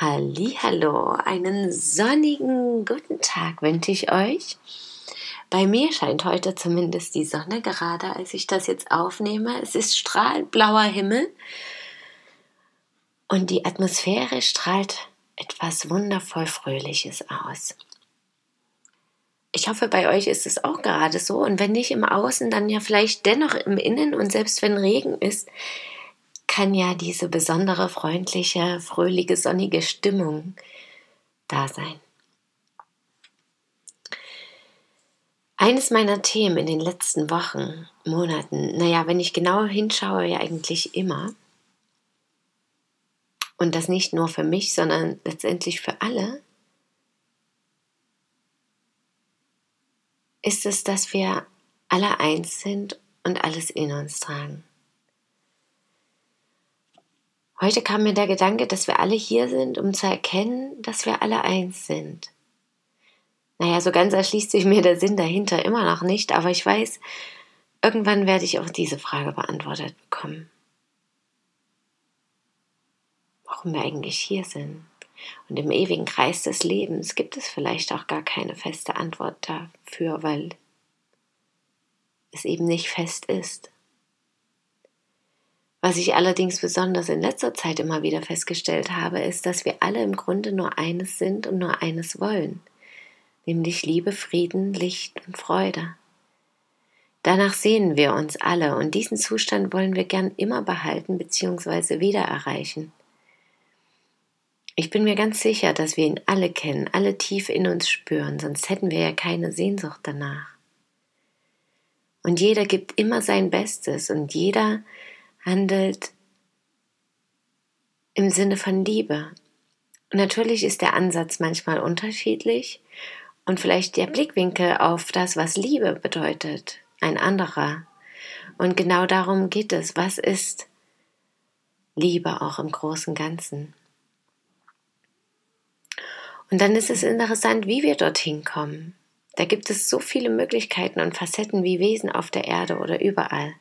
Hallo, einen sonnigen guten Tag wünsche ich euch. Bei mir scheint heute zumindest die Sonne gerade, als ich das jetzt aufnehme. Es ist strahlend blauer Himmel und die Atmosphäre strahlt etwas wundervoll Fröhliches aus. Ich hoffe, bei euch ist es auch gerade so und wenn nicht im Außen, dann ja vielleicht dennoch im Innen und selbst wenn Regen ist, kann ja diese besondere, freundliche, fröhliche, sonnige Stimmung da sein. Eines meiner Themen in den letzten Wochen, Monaten, naja, wenn ich genau hinschaue, ja eigentlich immer, und das nicht nur für mich, sondern letztendlich für alle, ist es, dass wir alle eins sind und alles in uns tragen. Heute kam mir der Gedanke, dass wir alle hier sind, um zu erkennen, dass wir alle eins sind. Naja, so ganz erschließt sich mir der Sinn dahinter immer noch nicht, aber ich weiß, irgendwann werde ich auch diese Frage beantwortet bekommen. Warum wir eigentlich hier sind. Und im ewigen Kreis des Lebens gibt es vielleicht auch gar keine feste Antwort dafür, weil es eben nicht fest ist. Was ich allerdings besonders in letzter Zeit immer wieder festgestellt habe, ist, dass wir alle im Grunde nur eines sind und nur eines wollen, nämlich Liebe, Frieden, Licht und Freude. Danach sehnen wir uns alle und diesen Zustand wollen wir gern immer behalten bzw. wieder erreichen. Ich bin mir ganz sicher, dass wir ihn alle kennen, alle tief in uns spüren, sonst hätten wir ja keine Sehnsucht danach. Und jeder gibt immer sein Bestes und jeder handelt im Sinne von Liebe. Natürlich ist der Ansatz manchmal unterschiedlich und vielleicht der Blickwinkel auf das, was Liebe bedeutet, ein anderer. Und genau darum geht es. Was ist Liebe auch im großen Ganzen? Und dann ist es interessant, wie wir dorthin kommen. Da gibt es so viele Möglichkeiten und Facetten wie Wesen auf der Erde oder überall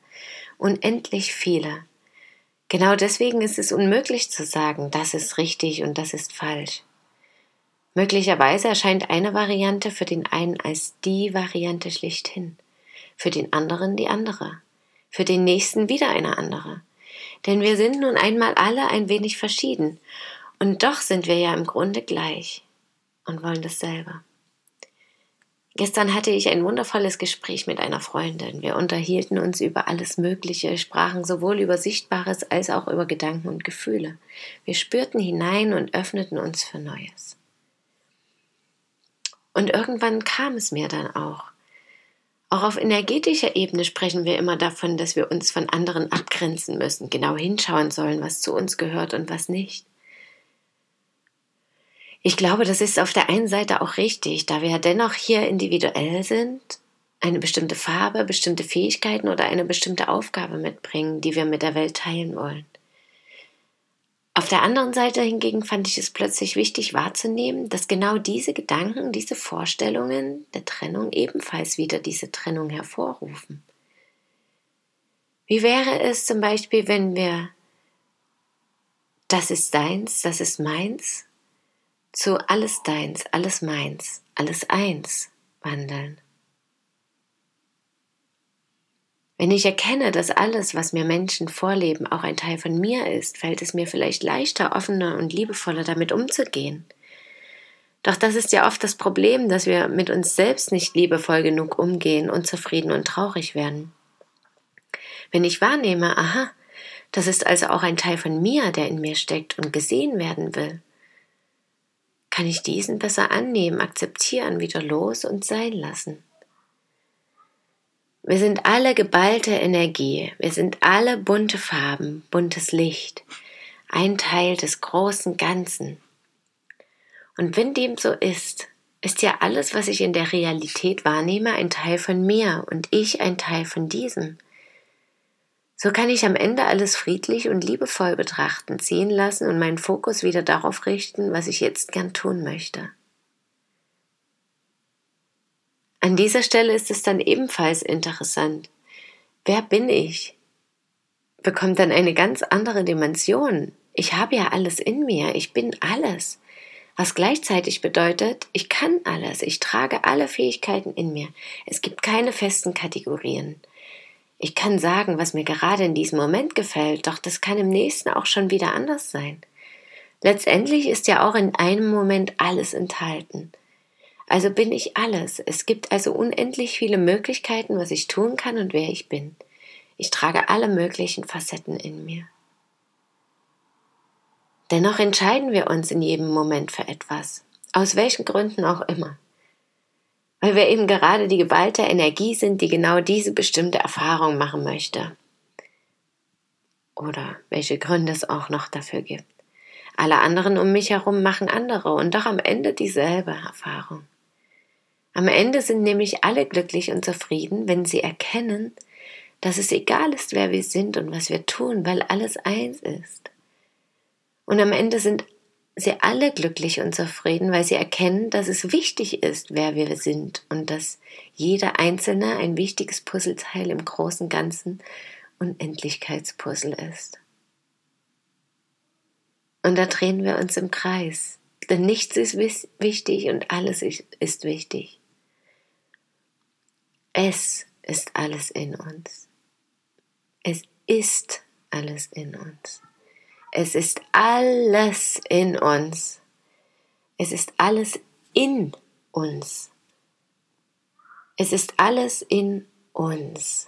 unendlich viele. Genau deswegen ist es unmöglich zu sagen, das ist richtig und das ist falsch. Möglicherweise erscheint eine Variante für den einen als die Variante schlichthin, für den anderen die andere, für den nächsten wieder eine andere. Denn wir sind nun einmal alle ein wenig verschieden, und doch sind wir ja im Grunde gleich und wollen dasselbe. Gestern hatte ich ein wundervolles Gespräch mit einer Freundin. Wir unterhielten uns über alles Mögliche, sprachen sowohl über Sichtbares als auch über Gedanken und Gefühle. Wir spürten hinein und öffneten uns für Neues. Und irgendwann kam es mir dann auch. Auch auf energetischer Ebene sprechen wir immer davon, dass wir uns von anderen abgrenzen müssen, genau hinschauen sollen, was zu uns gehört und was nicht. Ich glaube, das ist auf der einen Seite auch richtig, da wir ja dennoch hier individuell sind, eine bestimmte Farbe, bestimmte Fähigkeiten oder eine bestimmte Aufgabe mitbringen, die wir mit der Welt teilen wollen. Auf der anderen Seite hingegen fand ich es plötzlich wichtig wahrzunehmen, dass genau diese Gedanken, diese Vorstellungen der Trennung ebenfalls wieder diese Trennung hervorrufen. Wie wäre es zum Beispiel, wenn wir das ist deins, das ist meins zu alles deins, alles meins, alles eins wandeln. Wenn ich erkenne, dass alles, was mir Menschen vorleben, auch ein Teil von mir ist, fällt es mir vielleicht leichter, offener und liebevoller damit umzugehen. Doch das ist ja oft das Problem, dass wir mit uns selbst nicht liebevoll genug umgehen, unzufrieden und traurig werden. Wenn ich wahrnehme, aha, das ist also auch ein Teil von mir, der in mir steckt und gesehen werden will, kann ich diesen besser annehmen, akzeptieren, wieder los und sein lassen. Wir sind alle geballte Energie, wir sind alle bunte Farben, buntes Licht, ein Teil des großen Ganzen. Und wenn dem so ist, ist ja alles, was ich in der Realität wahrnehme, ein Teil von mir und ich ein Teil von diesem. So kann ich am Ende alles friedlich und liebevoll betrachten, ziehen lassen und meinen Fokus wieder darauf richten, was ich jetzt gern tun möchte. An dieser Stelle ist es dann ebenfalls interessant. Wer bin ich? Bekommt dann eine ganz andere Dimension. Ich habe ja alles in mir, ich bin alles. Was gleichzeitig bedeutet, ich kann alles, ich trage alle Fähigkeiten in mir. Es gibt keine festen Kategorien. Ich kann sagen, was mir gerade in diesem Moment gefällt, doch das kann im nächsten auch schon wieder anders sein. Letztendlich ist ja auch in einem Moment alles enthalten. Also bin ich alles. Es gibt also unendlich viele Möglichkeiten, was ich tun kann und wer ich bin. Ich trage alle möglichen Facetten in mir. Dennoch entscheiden wir uns in jedem Moment für etwas, aus welchen Gründen auch immer weil wir eben gerade die geballte Energie sind, die genau diese bestimmte Erfahrung machen möchte. Oder welche Gründe es auch noch dafür gibt. Alle anderen um mich herum machen andere und doch am Ende dieselbe Erfahrung. Am Ende sind nämlich alle glücklich und zufrieden, wenn sie erkennen, dass es egal ist, wer wir sind und was wir tun, weil alles eins ist. Und am Ende sind sie alle glücklich und zufrieden, weil sie erkennen, dass es wichtig ist, wer wir sind und dass jeder Einzelne ein wichtiges Puzzleteil im großen Ganzen Unendlichkeitspuzzle ist. Und da drehen wir uns im Kreis, denn nichts ist wichtig und alles ist wichtig. Es ist alles in uns. Es ist alles in uns. Es ist alles in uns. Es ist alles in uns. Es ist alles in uns.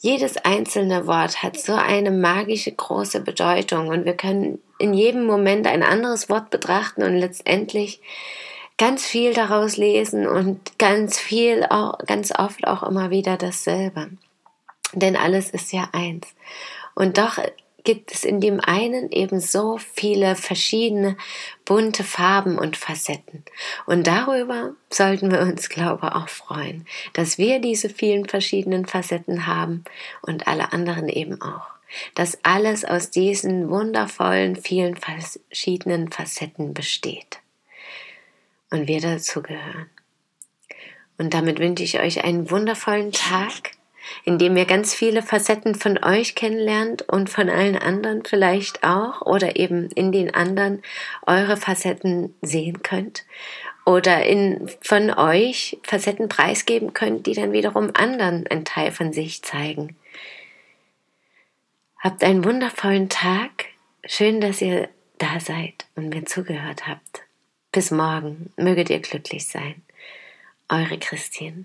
Jedes einzelne Wort hat so eine magische große Bedeutung und wir können in jedem Moment ein anderes Wort betrachten und letztendlich ganz viel daraus lesen und ganz viel auch, ganz oft auch immer wieder dasselbe. Denn alles ist ja eins. Und doch gibt es in dem einen eben so viele verschiedene bunte Farben und Facetten. Und darüber sollten wir uns, glaube ich, auch freuen, dass wir diese vielen verschiedenen Facetten haben und alle anderen eben auch. Dass alles aus diesen wundervollen, vielen verschiedenen Facetten besteht. Und wir dazu gehören. Und damit wünsche ich euch einen wundervollen Tag in dem ihr ganz viele Facetten von euch kennenlernt und von allen anderen vielleicht auch oder eben in den anderen eure Facetten sehen könnt oder in, von euch Facetten preisgeben könnt, die dann wiederum anderen einen Teil von sich zeigen. Habt einen wundervollen Tag. Schön, dass ihr da seid und mir zugehört habt. Bis morgen. Möget ihr glücklich sein. Eure Christine.